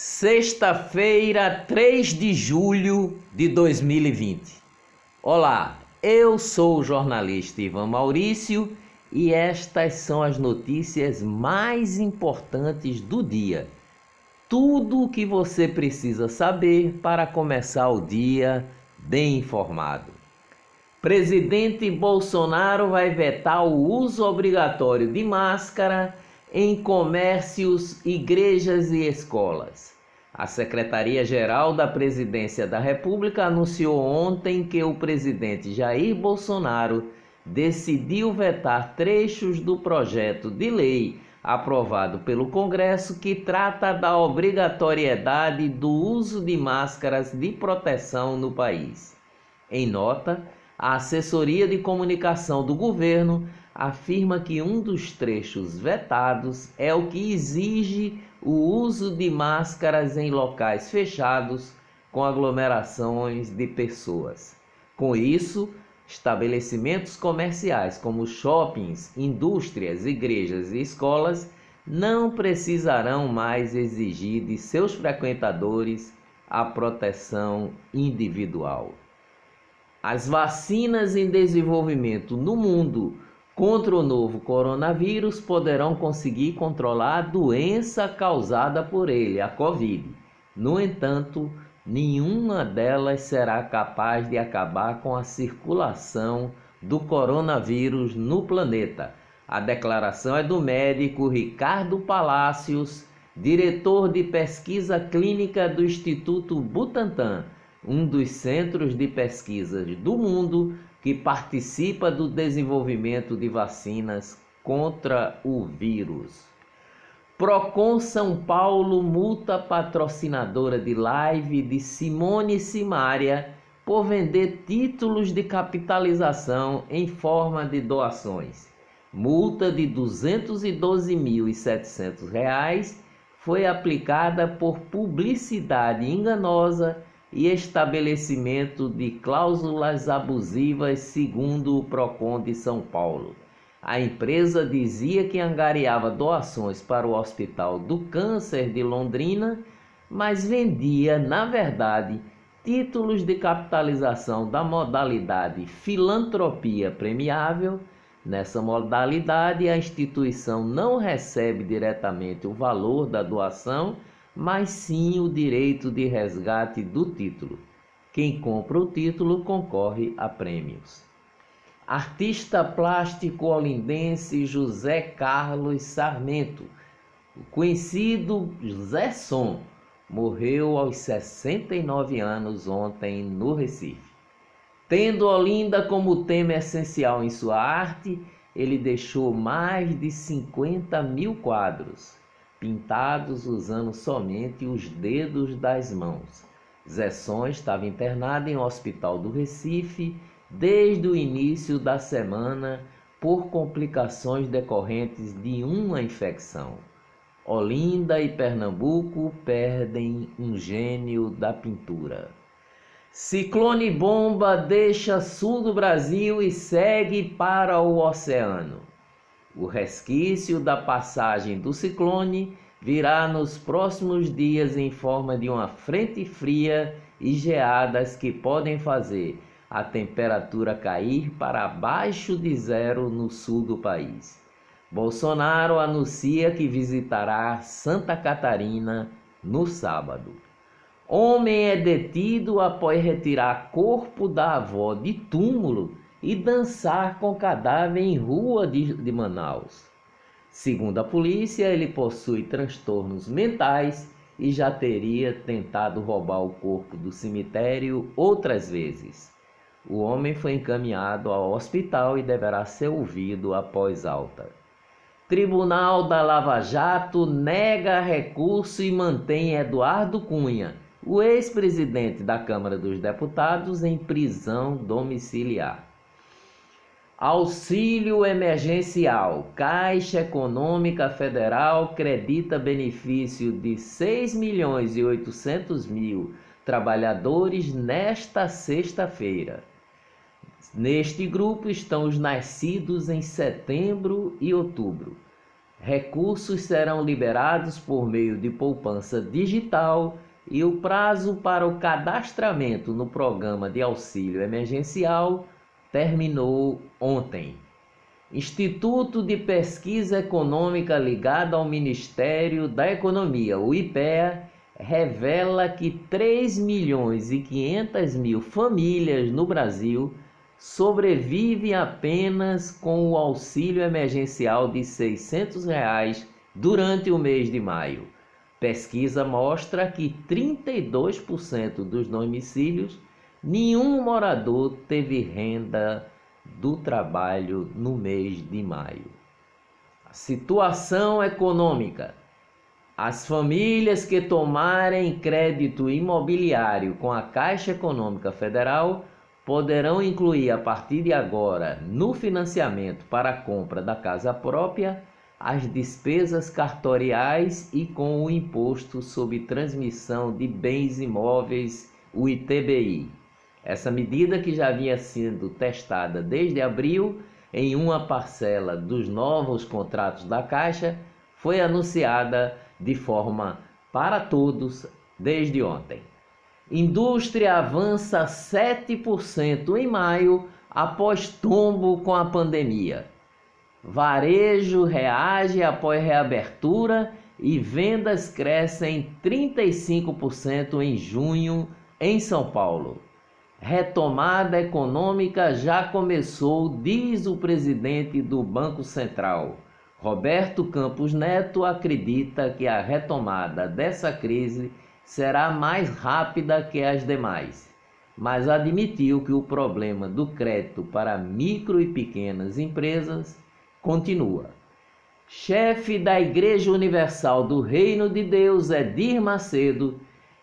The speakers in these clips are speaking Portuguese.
Sexta-feira, 3 de julho de 2020. Olá, eu sou o jornalista Ivan Maurício e estas são as notícias mais importantes do dia. Tudo o que você precisa saber para começar o dia bem informado. Presidente Bolsonaro vai vetar o uso obrigatório de máscara em comércios, igrejas e escolas. A Secretaria-Geral da Presidência da República anunciou ontem que o presidente Jair Bolsonaro decidiu vetar trechos do projeto de lei aprovado pelo Congresso que trata da obrigatoriedade do uso de máscaras de proteção no país. Em nota, a assessoria de comunicação do governo afirma que um dos trechos vetados é o que exige o uso de máscaras em locais fechados com aglomerações de pessoas. Com isso, estabelecimentos comerciais como shoppings, indústrias, igrejas e escolas não precisarão mais exigir de seus frequentadores a proteção individual. As vacinas em desenvolvimento no mundo contra o novo coronavírus poderão conseguir controlar a doença causada por ele, a Covid. No entanto, nenhuma delas será capaz de acabar com a circulação do coronavírus no planeta. A declaração é do médico Ricardo Palácios, diretor de pesquisa clínica do Instituto Butantan, um dos centros de pesquisas do mundo que participa do desenvolvimento de vacinas contra o vírus. Procon São Paulo multa patrocinadora de live de Simone Simaria por vender títulos de capitalização em forma de doações. Multa de R$ 212.700 foi aplicada por publicidade enganosa e estabelecimento de cláusulas abusivas, segundo o Procon de São Paulo. A empresa dizia que angariava doações para o Hospital do Câncer de Londrina, mas vendia, na verdade, títulos de capitalização da modalidade filantropia premiável. Nessa modalidade, a instituição não recebe diretamente o valor da doação mas sim o direito de resgate do título. Quem compra o título concorre a prêmios. Artista plástico olindense José Carlos Sarmento, conhecido José Som, morreu aos 69 anos ontem no Recife. Tendo Olinda como tema essencial em sua arte, ele deixou mais de 50 mil quadros pintados usando somente os dedos das mãos. Zesson estava internado em um hospital do Recife desde o início da semana por complicações decorrentes de uma infecção. Olinda e Pernambuco perdem um gênio da pintura. Ciclone bomba deixa sul do Brasil e segue para o oceano. O resquício da passagem do ciclone virá nos próximos dias em forma de uma frente fria e geadas que podem fazer a temperatura cair para abaixo de zero no sul do país. Bolsonaro anuncia que visitará Santa Catarina no sábado. Homem é detido após retirar corpo da avó de túmulo e dançar com cadáver em rua de, de Manaus. Segundo a polícia, ele possui transtornos mentais e já teria tentado roubar o corpo do cemitério outras vezes. O homem foi encaminhado ao hospital e deverá ser ouvido após alta. Tribunal da Lava Jato nega recurso e mantém Eduardo Cunha, o ex-presidente da Câmara dos Deputados, em prisão domiciliar. Auxílio emergencial. Caixa Econômica Federal credita benefício de 6 milhões e 800 mil trabalhadores nesta sexta-feira. Neste grupo estão os nascidos em setembro e outubro. Recursos serão liberados por meio de poupança digital e o prazo para o cadastramento no programa de auxílio emergencial terminou ontem. Instituto de Pesquisa Econômica ligado ao Ministério da Economia, o IPEA, revela que 3 milhões e 500 mil famílias no Brasil sobrevivem apenas com o auxílio emergencial de 600 reais durante o mês de maio. Pesquisa mostra que 32% dos domicílios nenhum morador teve renda do trabalho no mês de maio. A situação econômica. As famílias que tomarem crédito imobiliário com a Caixa Econômica Federal poderão incluir a partir de agora no financiamento para a compra da casa própria as despesas cartoriais e com o imposto sobre transmissão de bens imóveis, o ITBI. Essa medida que já vinha sendo testada desde abril em uma parcela dos novos contratos da Caixa foi anunciada de forma para todos desde ontem. Indústria avança 7% em maio após tombo com a pandemia. Varejo reage após reabertura e vendas crescem 35% em junho em São Paulo. Retomada econômica já começou, diz o presidente do Banco Central. Roberto Campos Neto acredita que a retomada dessa crise será mais rápida que as demais, mas admitiu que o problema do crédito para micro e pequenas empresas continua. Chefe da Igreja Universal do Reino de Deus, Edir Macedo,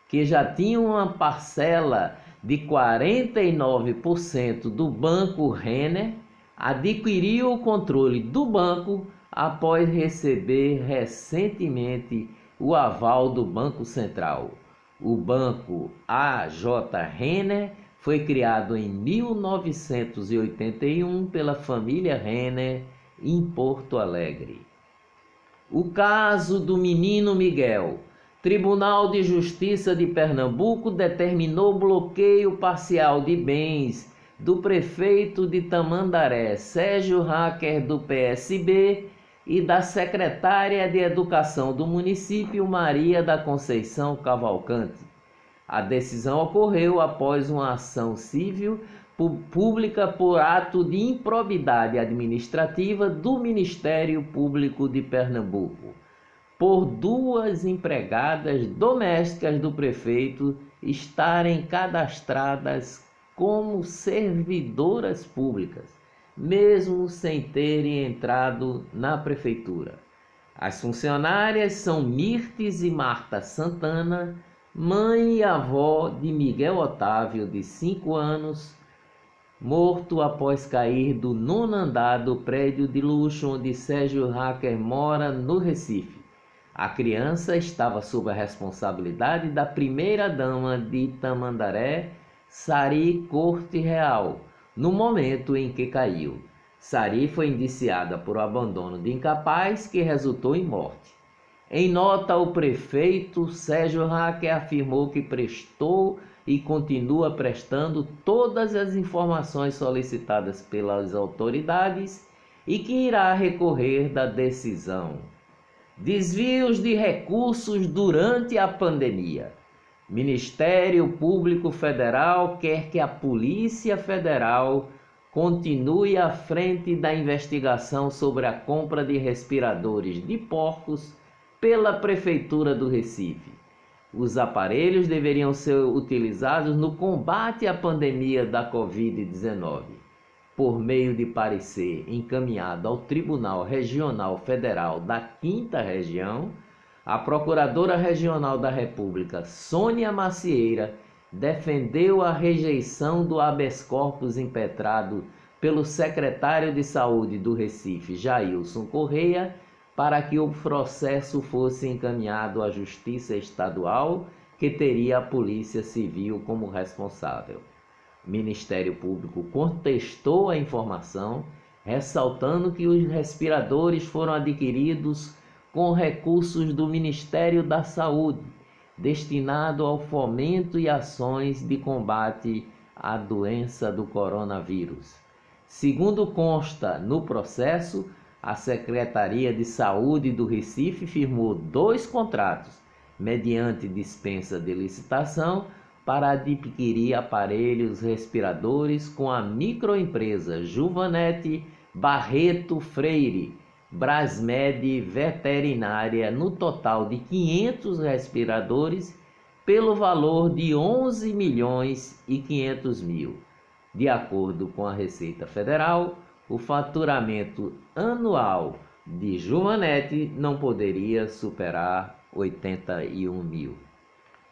que já tinha uma parcela de 49% do banco Renner, adquiriu o controle do banco após receber recentemente o aval do Banco Central. O banco AJ Renner foi criado em 1981 pela família Renner em Porto Alegre. O caso do menino Miguel Tribunal de Justiça de Pernambuco determinou bloqueio parcial de bens do prefeito de Tamandaré, Sérgio Hacker, do PSB, e da secretária de Educação do município, Maria da Conceição Cavalcante. A decisão ocorreu após uma ação civil pública por ato de improbidade administrativa do Ministério Público de Pernambuco por duas empregadas domésticas do prefeito estarem cadastradas como servidoras públicas, mesmo sem terem entrado na prefeitura. As funcionárias são Mirtes e Marta Santana, mãe e avó de Miguel Otávio, de 5 anos, morto após cair do nono andar do prédio de luxo onde Sérgio Hacker mora, no Recife. A criança estava sob a responsabilidade da primeira-dama de Tamandaré, Sari Corte Real, no momento em que caiu. Sari foi indiciada por abandono de incapaz que resultou em morte. Em nota, o prefeito Sérgio Raque afirmou que prestou e continua prestando todas as informações solicitadas pelas autoridades e que irá recorrer da decisão. Desvios de recursos durante a pandemia. Ministério Público Federal quer que a Polícia Federal continue à frente da investigação sobre a compra de respiradores de porcos pela Prefeitura do Recife. Os aparelhos deveriam ser utilizados no combate à pandemia da Covid-19 por meio de parecer encaminhado ao Tribunal Regional Federal da Quinta Região, a Procuradora Regional da República, Sônia Macieira, defendeu a rejeição do habeas corpus impetrado pelo secretário de Saúde do Recife, Jailson Correia, para que o processo fosse encaminhado à Justiça Estadual, que teria a Polícia Civil como responsável. Ministério Público contestou a informação ressaltando que os respiradores foram adquiridos com recursos do Ministério da Saúde, destinado ao fomento e ações de combate à doença do coronavírus. Segundo consta no processo, a Secretaria de Saúde do Recife firmou dois contratos, mediante dispensa de licitação, para adquirir aparelhos respiradores com a microempresa Juvanete Barreto Freire, Brasmed Veterinária, no total de 500 respiradores, pelo valor de 11 milhões e 500 mil. De acordo com a Receita Federal, o faturamento anual de Juvanete não poderia superar 81 mil.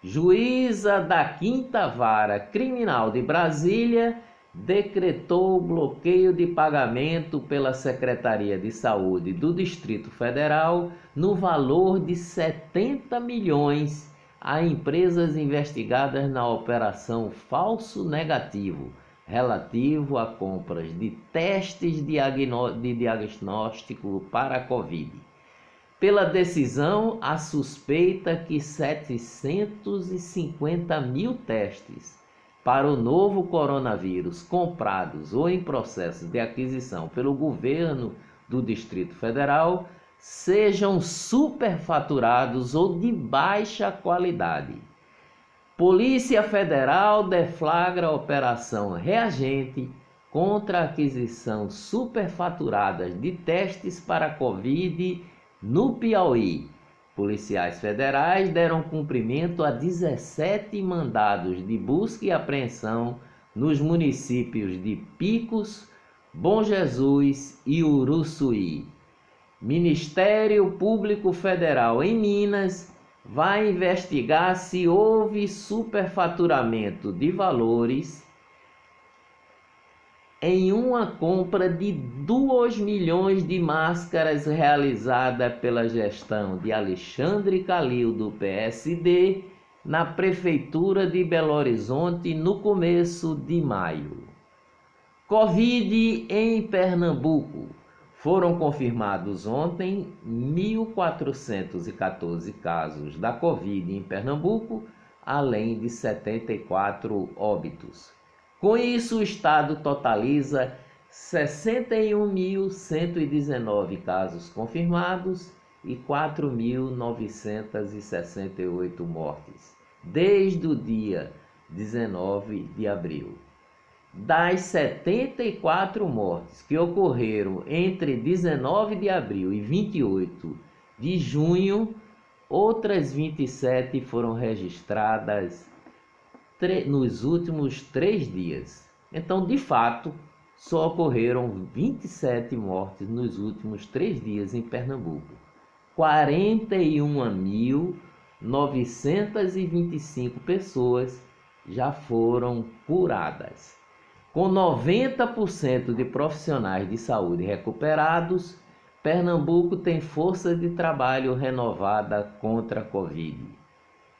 Juíza da Quinta Vara Criminal de Brasília decretou bloqueio de pagamento pela Secretaria de Saúde do Distrito Federal no valor de 70 milhões a empresas investigadas na operação Falso Negativo, relativo a compras de testes de diagnóstico para a Covid. Pela decisão, a suspeita que 750 mil testes para o novo coronavírus comprados ou em processo de aquisição pelo governo do Distrito Federal sejam superfaturados ou de baixa qualidade. Polícia Federal deflagra a operação reagente contra a aquisição superfaturada de testes para Covid no Piauí Policiais federais deram cumprimento a 17 mandados de busca e apreensão nos municípios de Picos, Bom Jesus e Uruçuí. Ministério Público Federal em Minas vai investigar se houve superfaturamento de valores em uma compra de 2 milhões de máscaras realizada pela gestão de Alexandre Calil do PSD na prefeitura de Belo Horizonte no começo de maio. Covid em Pernambuco. Foram confirmados ontem 1.414 casos da Covid em Pernambuco, além de 74 óbitos. Com isso, o Estado totaliza 61.119 casos confirmados e 4.968 mortes, desde o dia 19 de abril. Das 74 mortes que ocorreram entre 19 de abril e 28 de junho, outras 27 foram registradas nos últimos três dias. Então, de fato, só ocorreram 27 mortes nos últimos três dias em Pernambuco. 41.925 pessoas já foram curadas. Com 90% de profissionais de saúde recuperados, Pernambuco tem força de trabalho renovada contra a Covid.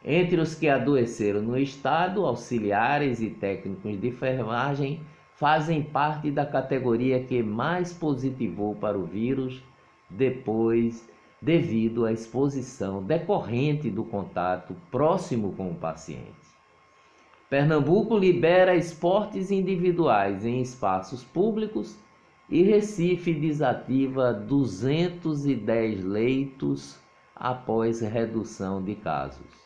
Entre os que adoeceram no estado, auxiliares e técnicos de enfermagem fazem parte da categoria que mais positivou para o vírus depois devido à exposição decorrente do contato próximo com o paciente. Pernambuco libera esportes individuais em espaços públicos e Recife desativa 210 leitos após redução de casos.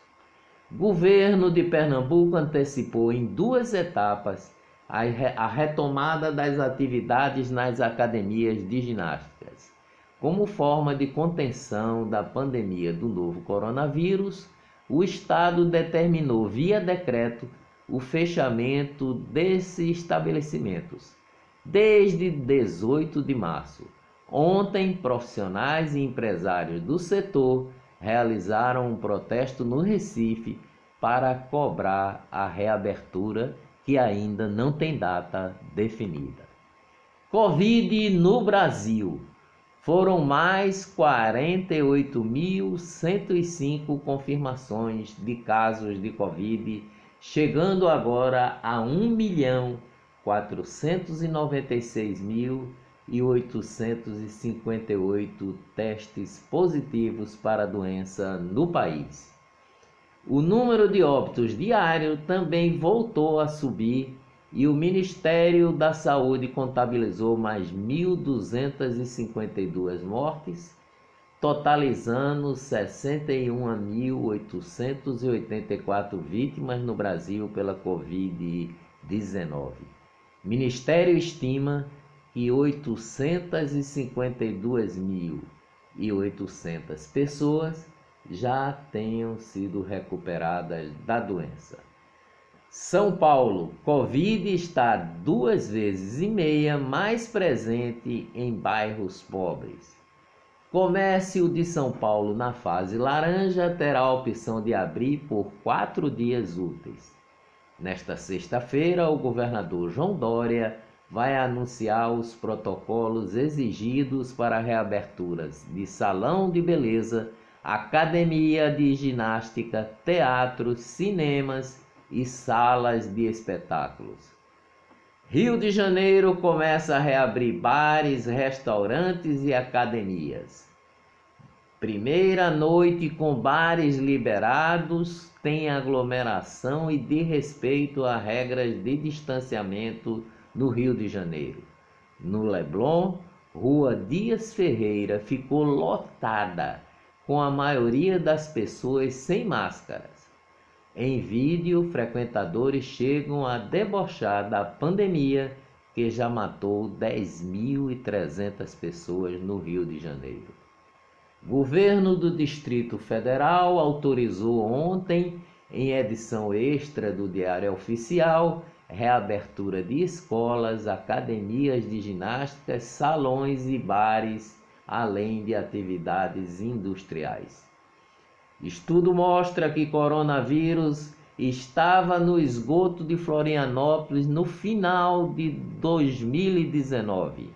Governo de Pernambuco antecipou em duas etapas a retomada das atividades nas academias de ginásticas. Como forma de contenção da pandemia do novo coronavírus, o Estado determinou via decreto o fechamento desses estabelecimentos desde 18 de março. Ontem, profissionais e empresários do setor realizaram um protesto no Recife para cobrar a reabertura que ainda não tem data definida. Covid no Brasil. Foram mais 48.105 confirmações de casos de Covid, chegando agora a 1.496.000 e 858 testes positivos para a doença no país. O número de óbitos diário também voltou a subir e o Ministério da Saúde contabilizou mais 1.252 mortes, totalizando 61.884 vítimas no Brasil pela Covid-19. Ministério estima que 852.800 pessoas já tenham sido recuperadas da doença. São Paulo, Covid está duas vezes e meia mais presente em bairros pobres. Comércio de São Paulo na fase laranja terá a opção de abrir por quatro dias úteis. Nesta sexta-feira, o governador João Dória vai anunciar os protocolos exigidos para reaberturas de salão de beleza, academia de ginástica, teatros, cinemas e salas de espetáculos. Rio de Janeiro começa a reabrir bares, restaurantes e academias. Primeira noite com bares liberados, tem aglomeração e de respeito a regras de distanciamento no Rio de Janeiro. No Leblon, Rua Dias Ferreira ficou lotada, com a maioria das pessoas sem máscaras. Em vídeo, frequentadores chegam a debochar da pandemia que já matou 10.300 pessoas no Rio de Janeiro. Governo do Distrito Federal autorizou ontem, em edição extra do Diário Oficial, reabertura de escolas, academias de ginástica, salões e bares, além de atividades industriais. Estudo mostra que coronavírus estava no esgoto de Florianópolis no final de 2019.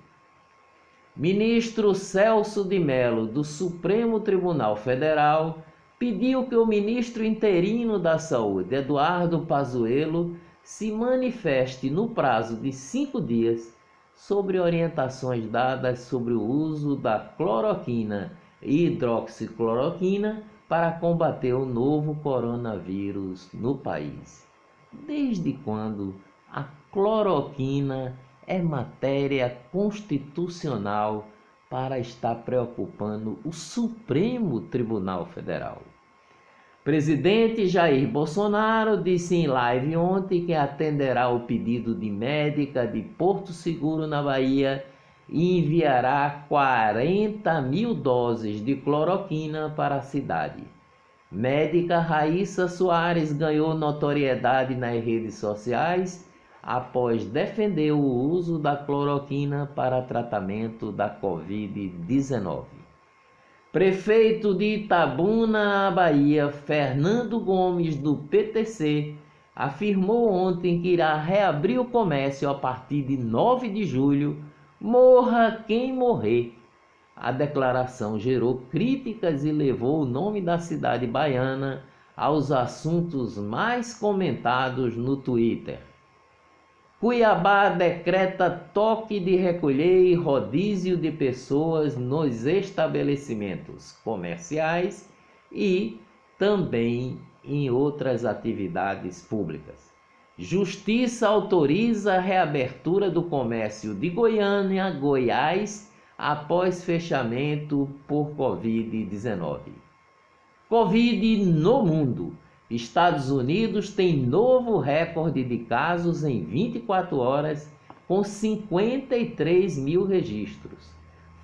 Ministro Celso de Mello, do Supremo Tribunal Federal, pediu que o ministro interino da Saúde, Eduardo Pazuello, se manifeste no prazo de cinco dias sobre orientações dadas sobre o uso da cloroquina e hidroxicloroquina para combater o novo coronavírus no país. Desde quando a cloroquina é matéria constitucional para estar preocupando o Supremo Tribunal Federal? Presidente Jair Bolsonaro disse em live ontem que atenderá o pedido de médica de Porto Seguro, na Bahia, e enviará 40 mil doses de cloroquina para a cidade. Médica Raíssa Soares ganhou notoriedade nas redes sociais após defender o uso da cloroquina para tratamento da Covid-19. Prefeito de Itabuna, Bahia, Fernando Gomes, do PTC, afirmou ontem que irá reabrir o comércio a partir de 9 de julho Morra quem morrer. A declaração gerou críticas e levou o nome da cidade baiana aos assuntos mais comentados no Twitter. Cuiabá decreta toque de recolher e rodízio de pessoas nos estabelecimentos comerciais e também em outras atividades públicas. Justiça autoriza a reabertura do comércio de Goiânia, Goiás, após fechamento por Covid-19. Covid no mundo. Estados Unidos tem novo recorde de casos em 24 horas, com 53 mil registros.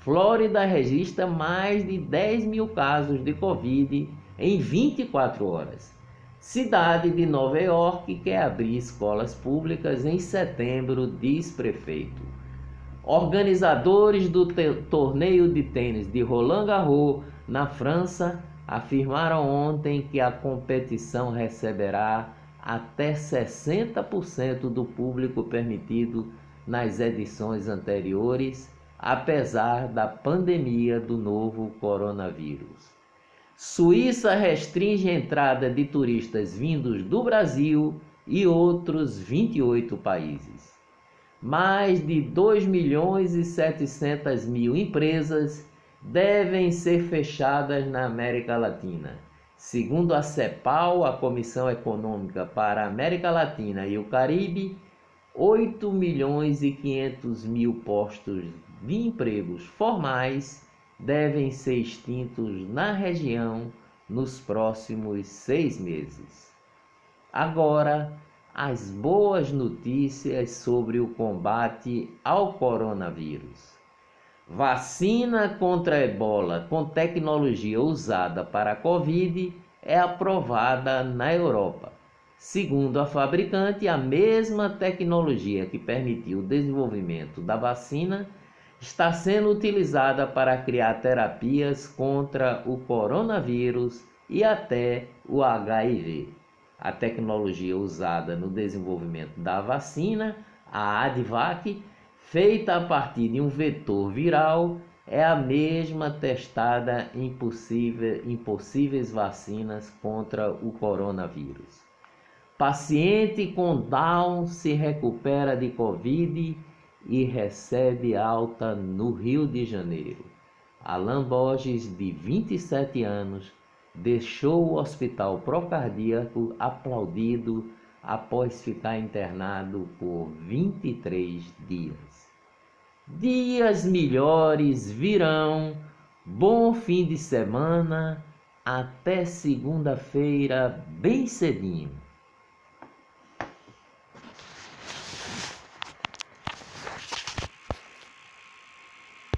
Flórida registra mais de 10 mil casos de Covid em 24 horas. Cidade de Nova York quer abrir escolas públicas em setembro, diz prefeito. Organizadores do torneio de tênis de Roland Garros na França afirmaram ontem que a competição receberá até 60% do público permitido nas edições anteriores, apesar da pandemia do novo coronavírus. Suíça restringe a entrada de turistas vindos do Brasil e outros 28 países. mais de 2 milhões e 700 mil empresas devem ser fechadas na América Latina. Segundo a CEPAL, a Comissão Econômica para a América Latina e o Caribe, 8 milhões e 500 mil postos de empregos formais devem ser extintos na região nos próximos seis meses. Agora, as boas notícias sobre o combate ao coronavírus. Vacina contra a ebola com tecnologia usada para a Covid é aprovada na Europa. Segundo a fabricante, a mesma tecnologia que permitiu o desenvolvimento da vacina está sendo utilizada para criar terapias contra o coronavírus e até o HIV. A tecnologia usada no desenvolvimento da vacina, a Advac, feita a partir de um vetor viral, é a mesma testada em, possível, vacinas contra o coronavírus. Paciente com Down se recupera de Covid e recebe alta no Rio de Janeiro. Alain Borges, de 27 anos, deixou o hospital procardíaco aplaudido após ficar internado por 23 dias. Dias melhores virão, bom fim de semana, até segunda-feira, bem cedinho.